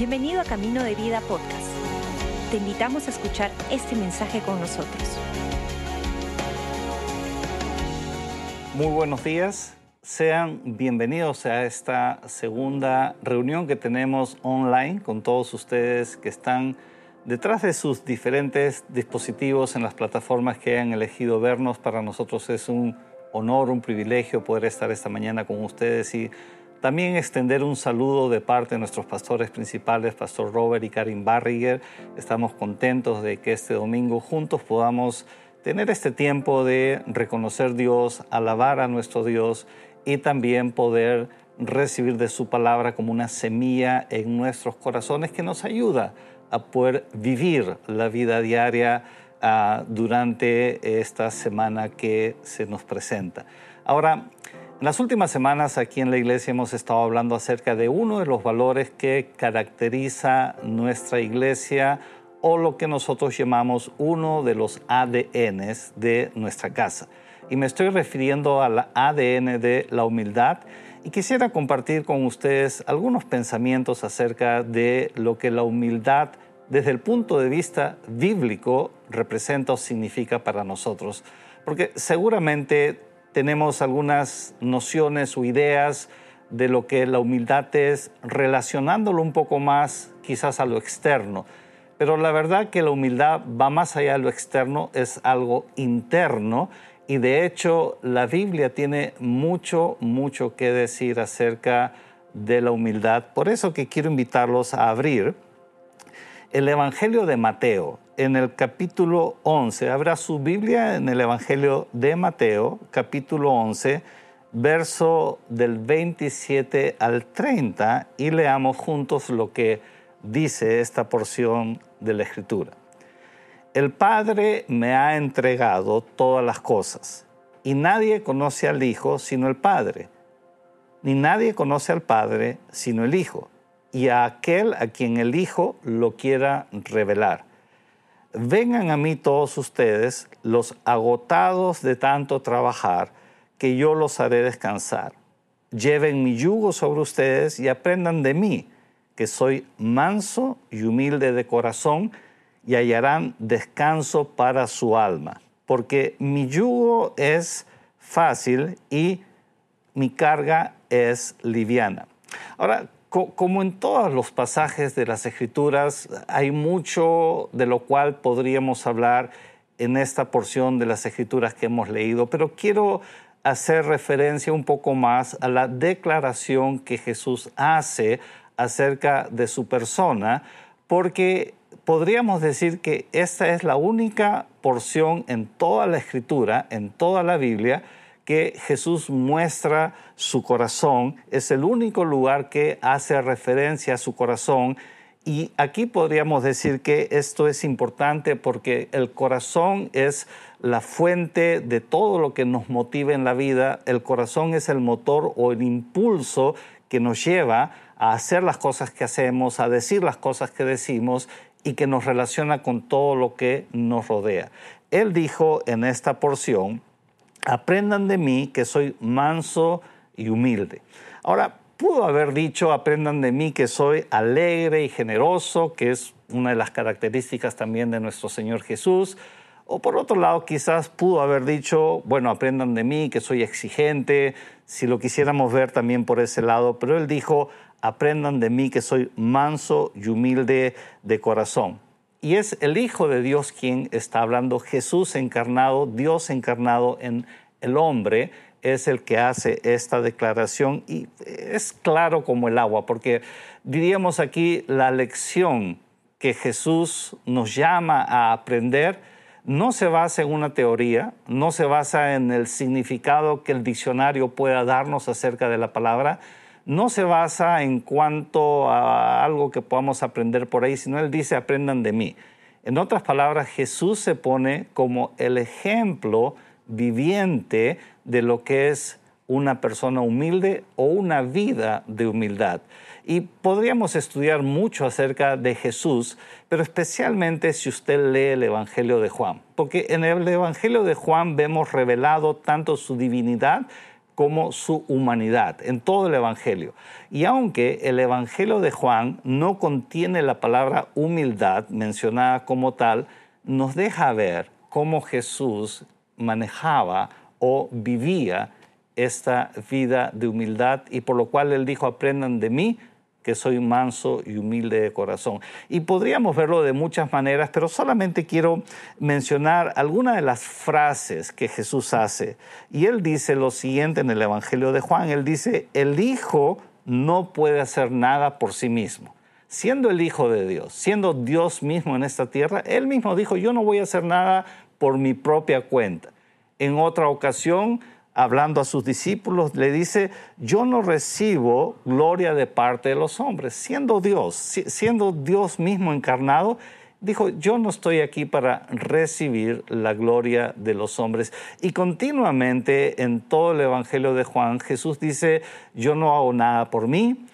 Bienvenido a Camino de Vida Podcast. Te invitamos a escuchar este mensaje con nosotros. Muy buenos días. Sean bienvenidos a esta segunda reunión que tenemos online con todos ustedes que están detrás de sus diferentes dispositivos en las plataformas que han elegido vernos. Para nosotros es un honor, un privilegio poder estar esta mañana con ustedes y también extender un saludo de parte de nuestros pastores principales, Pastor Robert y Karin Barriger. Estamos contentos de que este domingo juntos podamos tener este tiempo de reconocer Dios, alabar a nuestro Dios y también poder recibir de su palabra como una semilla en nuestros corazones que nos ayuda a poder vivir la vida diaria uh, durante esta semana que se nos presenta. Ahora, en las últimas semanas aquí en la iglesia hemos estado hablando acerca de uno de los valores que caracteriza nuestra iglesia o lo que nosotros llamamos uno de los ADNs de nuestra casa. Y me estoy refiriendo al ADN de la humildad y quisiera compartir con ustedes algunos pensamientos acerca de lo que la humildad desde el punto de vista bíblico representa o significa para nosotros. Porque seguramente tenemos algunas nociones o ideas de lo que la humildad es, relacionándolo un poco más quizás a lo externo. Pero la verdad que la humildad va más allá de lo externo, es algo interno y de hecho la Biblia tiene mucho, mucho que decir acerca de la humildad. Por eso que quiero invitarlos a abrir el Evangelio de Mateo en el capítulo 11. Abra su Biblia en el Evangelio de Mateo, capítulo 11, verso del 27 al 30 y leamos juntos lo que dice esta porción de la Escritura. El Padre me ha entregado todas las cosas y nadie conoce al Hijo sino el Padre, ni nadie conoce al Padre sino el Hijo y a aquel a quien el Hijo lo quiera revelar vengan a mí todos ustedes, los agotados de tanto trabajar, que yo los haré descansar. Lleven mi yugo sobre ustedes y aprendan de mí, que soy manso y humilde de corazón, y hallarán descanso para su alma, porque mi yugo es fácil y mi carga es liviana. Ahora, como en todos los pasajes de las Escrituras, hay mucho de lo cual podríamos hablar en esta porción de las Escrituras que hemos leído, pero quiero hacer referencia un poco más a la declaración que Jesús hace acerca de su persona, porque podríamos decir que esta es la única porción en toda la Escritura, en toda la Biblia, que Jesús muestra su corazón, es el único lugar que hace referencia a su corazón. Y aquí podríamos decir que esto es importante porque el corazón es la fuente de todo lo que nos motiva en la vida. El corazón es el motor o el impulso que nos lleva a hacer las cosas que hacemos, a decir las cosas que decimos y que nos relaciona con todo lo que nos rodea. Él dijo en esta porción, aprendan de mí que soy manso y humilde. Ahora, pudo haber dicho, aprendan de mí que soy alegre y generoso, que es una de las características también de nuestro Señor Jesús. O por otro lado, quizás pudo haber dicho, bueno, aprendan de mí que soy exigente, si lo quisiéramos ver también por ese lado, pero él dijo, aprendan de mí que soy manso y humilde de corazón. Y es el Hijo de Dios quien está hablando, Jesús encarnado, Dios encarnado en el hombre, es el que hace esta declaración. Y es claro como el agua, porque diríamos aquí la lección que Jesús nos llama a aprender no se basa en una teoría, no se basa en el significado que el diccionario pueda darnos acerca de la palabra, no se basa en cuanto a algo que podamos aprender por ahí, sino Él dice, aprendan de mí. En otras palabras, Jesús se pone como el ejemplo viviente de lo que es una persona humilde o una vida de humildad. Y podríamos estudiar mucho acerca de Jesús, pero especialmente si usted lee el Evangelio de Juan, porque en el Evangelio de Juan vemos revelado tanto su divinidad como su humanidad en todo el Evangelio. Y aunque el Evangelio de Juan no contiene la palabra humildad mencionada como tal, nos deja ver cómo Jesús manejaba o vivía esta vida de humildad y por lo cual él dijo, aprendan de mí que soy manso y humilde de corazón. Y podríamos verlo de muchas maneras, pero solamente quiero mencionar algunas de las frases que Jesús hace. Y él dice lo siguiente en el Evangelio de Juan, él dice, el Hijo no puede hacer nada por sí mismo. Siendo el Hijo de Dios, siendo Dios mismo en esta tierra, él mismo dijo, yo no voy a hacer nada por mi propia cuenta. En otra ocasión, hablando a sus discípulos, le dice, yo no recibo gloria de parte de los hombres. Siendo Dios, siendo Dios mismo encarnado, dijo, yo no estoy aquí para recibir la gloria de los hombres. Y continuamente en todo el Evangelio de Juan, Jesús dice, yo no hago nada por mí,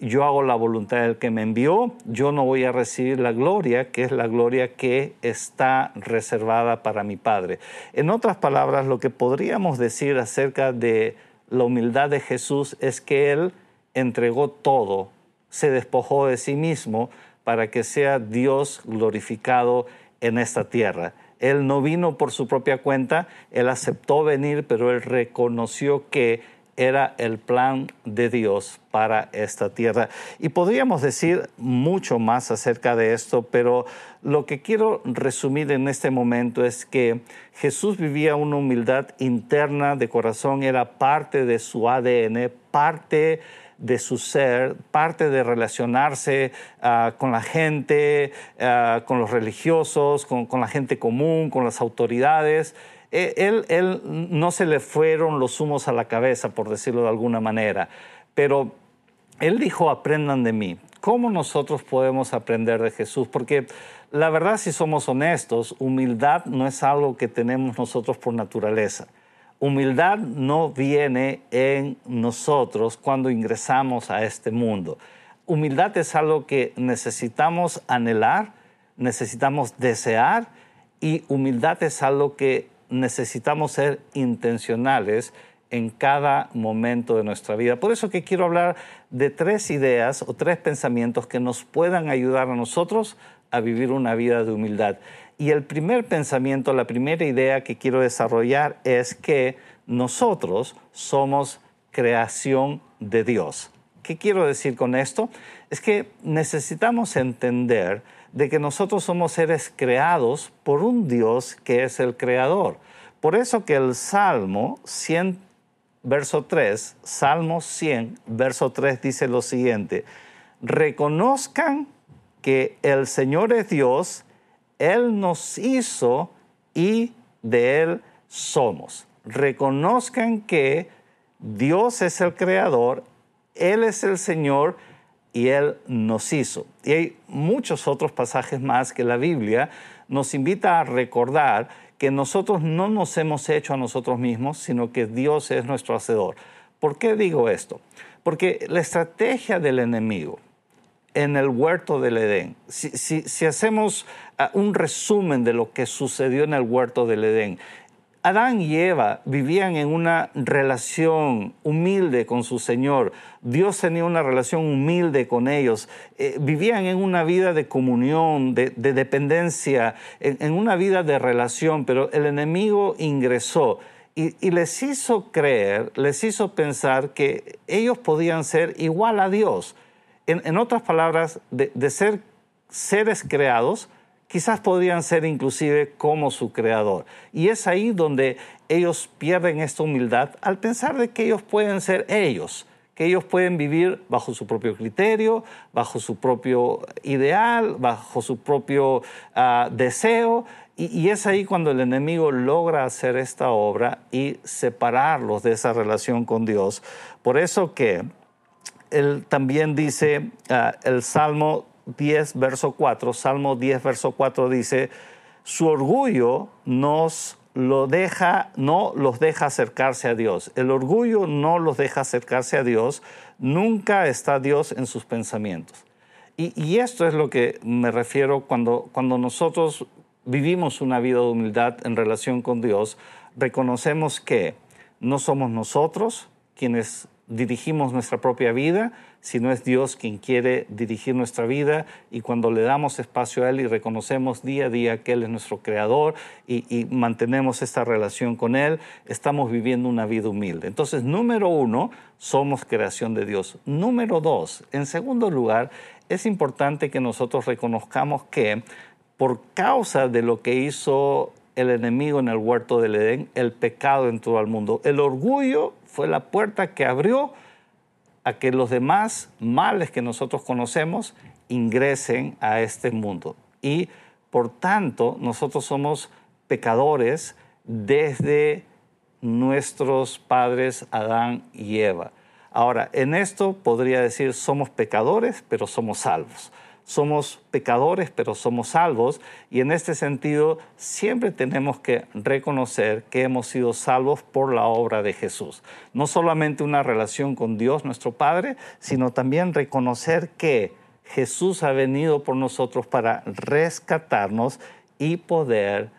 yo hago la voluntad del que me envió, yo no voy a recibir la gloria, que es la gloria que está reservada para mi Padre. En otras palabras, lo que podríamos decir acerca de la humildad de Jesús es que Él entregó todo, se despojó de sí mismo para que sea Dios glorificado en esta tierra. Él no vino por su propia cuenta, Él aceptó venir, pero Él reconoció que era el plan de Dios para esta tierra. Y podríamos decir mucho más acerca de esto, pero lo que quiero resumir en este momento es que Jesús vivía una humildad interna de corazón, era parte de su ADN, parte de su ser, parte de relacionarse ah, con la gente, ah, con los religiosos, con la gente común, con las autoridades. E, él, él no se le fueron los humos a la cabeza, por decirlo de alguna manera, pero él dijo, aprendan de mí. ¿Cómo nosotros podemos aprender de Jesús? Porque la verdad, si somos honestos, humildad no es algo que tenemos nosotros por naturaleza. Humildad no viene en nosotros cuando ingresamos a este mundo. Humildad es algo que necesitamos anhelar, necesitamos desear y humildad es algo que necesitamos ser intencionales en cada momento de nuestra vida. Por eso que quiero hablar de tres ideas o tres pensamientos que nos puedan ayudar a nosotros a vivir una vida de humildad. Y el primer pensamiento, la primera idea que quiero desarrollar es que nosotros somos creación de Dios. ¿Qué quiero decir con esto? Es que necesitamos entender de que nosotros somos seres creados por un Dios que es el creador. Por eso que el Salmo 100, verso 3, Salmo 100, verso 3 dice lo siguiente, reconozcan que el Señor es Dios, Él nos hizo y de Él somos. Reconozcan que Dios es el creador, Él es el Señor, y Él nos hizo. Y hay muchos otros pasajes más que la Biblia nos invita a recordar que nosotros no nos hemos hecho a nosotros mismos, sino que Dios es nuestro hacedor. ¿Por qué digo esto? Porque la estrategia del enemigo en el huerto del Edén, si, si hacemos ah, un resumen de lo que sucedió en el huerto del Edén, Adán y Eva vivían en una relación humilde con su Señor. Dios tenía una relación humilde con ellos. Eh, vivían en una vida de comunión, de, dependencia, en, una vida de relación, pero el enemigo ingresó y, les hizo creer, les hizo pensar que ellos podían ser igual a Dios. En, otras palabras, de ser seres creados, quizás podrían ser inclusive como su creador. Y es ahí donde ellos pierden esta humildad al pensar de que ellos pueden ser ellos, que ellos pueden vivir bajo su propio criterio, bajo su propio ideal, bajo su propio ah, deseo. Y, es ahí cuando el enemigo logra hacer esta obra y separarlos de esa relación con Dios. Por eso que él también dice ah, el Salmo 10, verso 4, Salmo 10, verso 4 dice, su orgullo nos lo deja, no los deja acercarse a Dios. El orgullo no los deja acercarse a Dios. Nunca está Dios en sus pensamientos. Y, esto es lo que me refiero cuando, cuando nosotros vivimos una vida de humildad en relación con Dios, reconocemos que no somos nosotros, quienes dirigimos nuestra propia vida, sino es Dios quien quiere dirigir nuestra vida y cuando le damos espacio a Él y reconocemos día a día que Él es nuestro creador y, mantenemos esta relación con Él, estamos viviendo una vida humilde. Entonces, número uno, somos creación de Dios. Número dos, en segundo lugar, es importante que nosotros reconozcamos que por causa de lo que hizo el enemigo en el huerto del Edén, el pecado entró al mundo. El orgullo fue la puerta que abrió a que los demás males que nosotros conocemos ingresen a este mundo. Y por tanto, nosotros somos pecadores desde nuestros padres Adán y Eva. Ahora, en esto podría decir somos pecadores, pero somos salvos somos pecadores, pero somos salvos. Y en este sentido, siempre tenemos que reconocer que hemos sido salvos por la obra de Jesús. No solamente una relación con Dios, nuestro Padre, sino también reconocer que Jesús ha venido por nosotros para rescatarnos y poder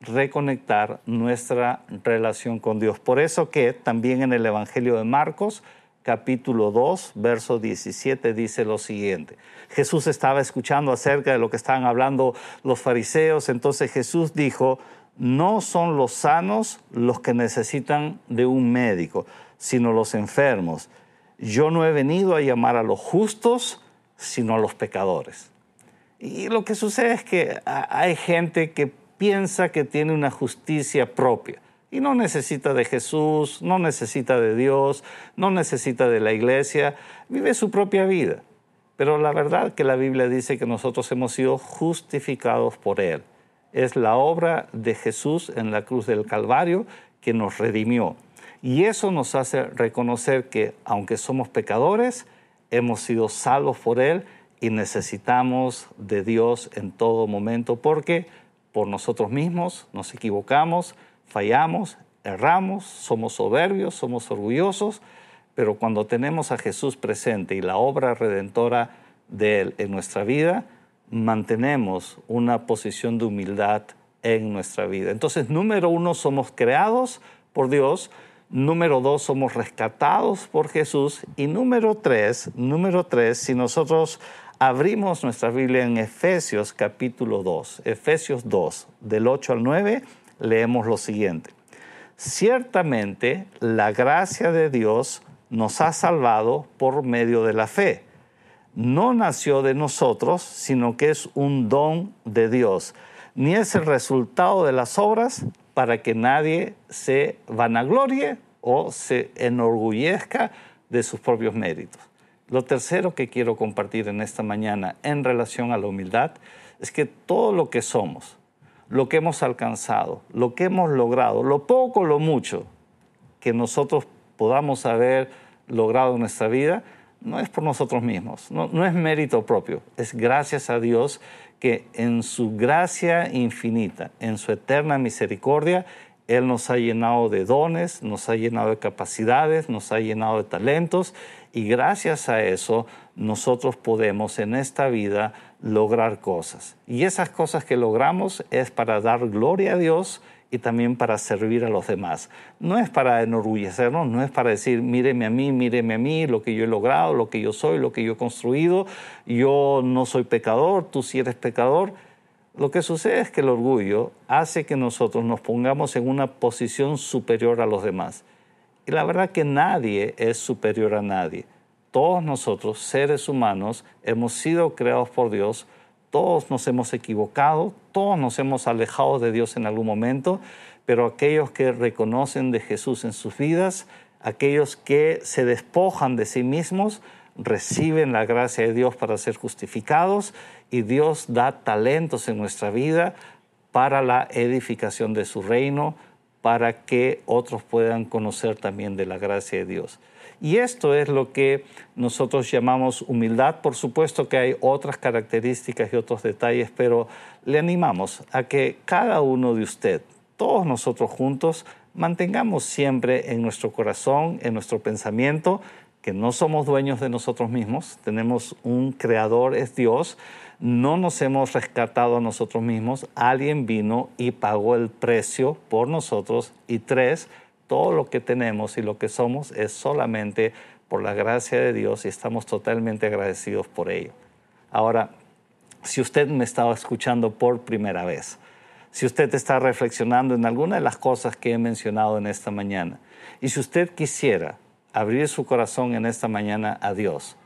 reconectar nuestra relación con Dios. Por eso que también en el Evangelio de Marcos, capítulo 2, verso 17 dice lo siguiente. Jesús estaba escuchando acerca de lo que estaban hablando los fariseos, entonces Jesús dijo, no son los sanos los que necesitan de un médico, sino los enfermos. Yo no he venido a llamar a los justos, sino a los pecadores. Y lo que sucede es que hay gente que piensa que tiene una justicia propia y no necesita de Jesús, no necesita de Dios, no necesita de la iglesia, vive su propia vida. Pero la verdad que la Biblia dice que nosotros hemos sido justificados por Él. Es la obra de Jesús en la cruz del Calvario que nos redimió. Y eso nos hace reconocer que aunque somos pecadores, hemos sido salvos por Él y necesitamos de Dios en todo momento porque por nosotros mismos nos equivocamos, fallamos, erramos, somos soberbios, somos orgullosos, pero cuando tenemos a Jesús presente y la obra redentora de Él en nuestra vida, mantenemos una posición de humildad en nuestra vida. Entonces, número uno, somos creados por Dios. Número dos, somos rescatados por Jesús. Y número tres, número tres, si nosotros abrimos nuestra Biblia en Efesios capítulo 2, Efesios 2, del 8 al 9, leemos lo siguiente. Ciertamente la gracia de Dios nos ha salvado por medio de la fe. No nació de nosotros, sino que es un don de Dios, ni es el resultado de las obras para que nadie se vanaglorie o se enorgullezca de sus propios méritos. Lo tercero que quiero compartir en esta mañana en relación a la humildad es que todo lo que somos, lo que hemos alcanzado, lo que hemos logrado, lo poco, lo mucho que nosotros podamos haber logrado en nuestra vida, no es por nosotros mismos, no, no, es mérito propio, es gracias a Dios que en su gracia infinita, en su eterna misericordia, Él nos ha llenado de dones, nos ha llenado de capacidades, nos ha llenado de talentos y gracias a eso nosotros podemos en esta vida lograr cosas. Y esas cosas que logramos es para dar gloria a Dios y también para servir a los demás. No es para enorgullecernos, no es para decir, míreme a mí, míreme a mí, lo que yo he logrado, lo que yo soy, lo que yo he construido, yo no soy pecador, tú sí eres pecador. Lo que sucede es que el orgullo hace que nosotros nos pongamos en una posición superior a los demás. Y la verdad que nadie es superior a nadie todos nosotros, seres humanos, hemos sido creados por Dios, todos nos hemos equivocado, todos nos hemos alejado de Dios en algún momento, pero aquellos que reconocen de Jesús en sus vidas, aquellos que se despojan de sí mismos, reciben la gracia de Dios para ser justificados y Dios da talentos en nuestra vida para la edificación de su reino, para que otros puedan conocer también de la gracia de Dios. Y esto es lo que nosotros llamamos humildad. Por supuesto que hay otras características y otros detalles, pero le animamos a que cada uno de usted, todos nosotros juntos, mantengamos siempre en nuestro corazón, en nuestro pensamiento, que no somos dueños de nosotros mismos, tenemos un creador, es Dios, no nos hemos rescatado a nosotros mismos, alguien vino y pagó el precio por nosotros y tres, todo lo que tenemos y lo que somos es solamente por la gracia de Dios y estamos totalmente agradecidos por ello. Ahora, si usted me estaba escuchando por primera vez, si usted está reflexionando en alguna de las cosas que he mencionado en esta mañana, y si usted quisiera abrir su corazón en esta mañana a Dios,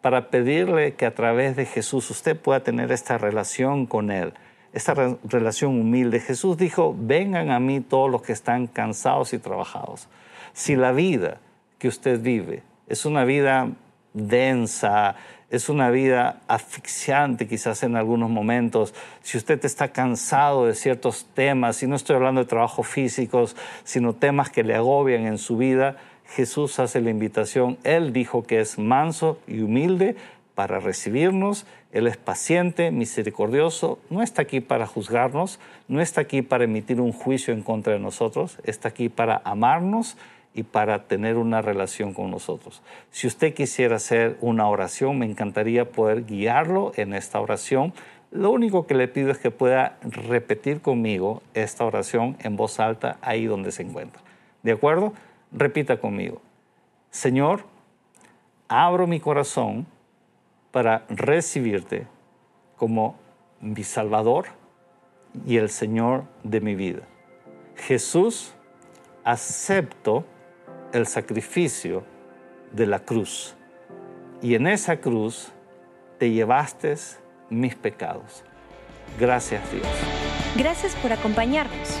para pedirle que a través de Jesús usted pueda tener esta relación con Él, esta relación humilde. Jesús dijo, vengan a mí todos los que están cansados y trabajados. Si la vida que usted vive es una vida densa, es una vida asfixiante quizás en algunos momentos. Si usted está cansado de ciertos temas, y no estoy hablando de trabajos físicos, sino temas que le agobian en su vida, Jesús hace la invitación. Él dijo que es manso y humilde para recibirnos. Él es paciente, misericordioso. No está aquí para juzgarnos, no está aquí para emitir un juicio en contra de nosotros. Está aquí para amarnos y para tener una relación con nosotros. Si usted quisiera hacer una oración, me encantaría poder guiarlo en esta oración. Lo único que le pido es que pueda repetir conmigo esta oración en voz alta ahí donde se encuentra. ¿De acuerdo? Repita conmigo. Señor, abro mi corazón para recibirte como mi Salvador y el Señor de mi vida. Jesús, acepto el sacrificio de la cruz. Y en esa cruz te llevaste mis pecados. Gracias Dios. Gracias por acompañarnos.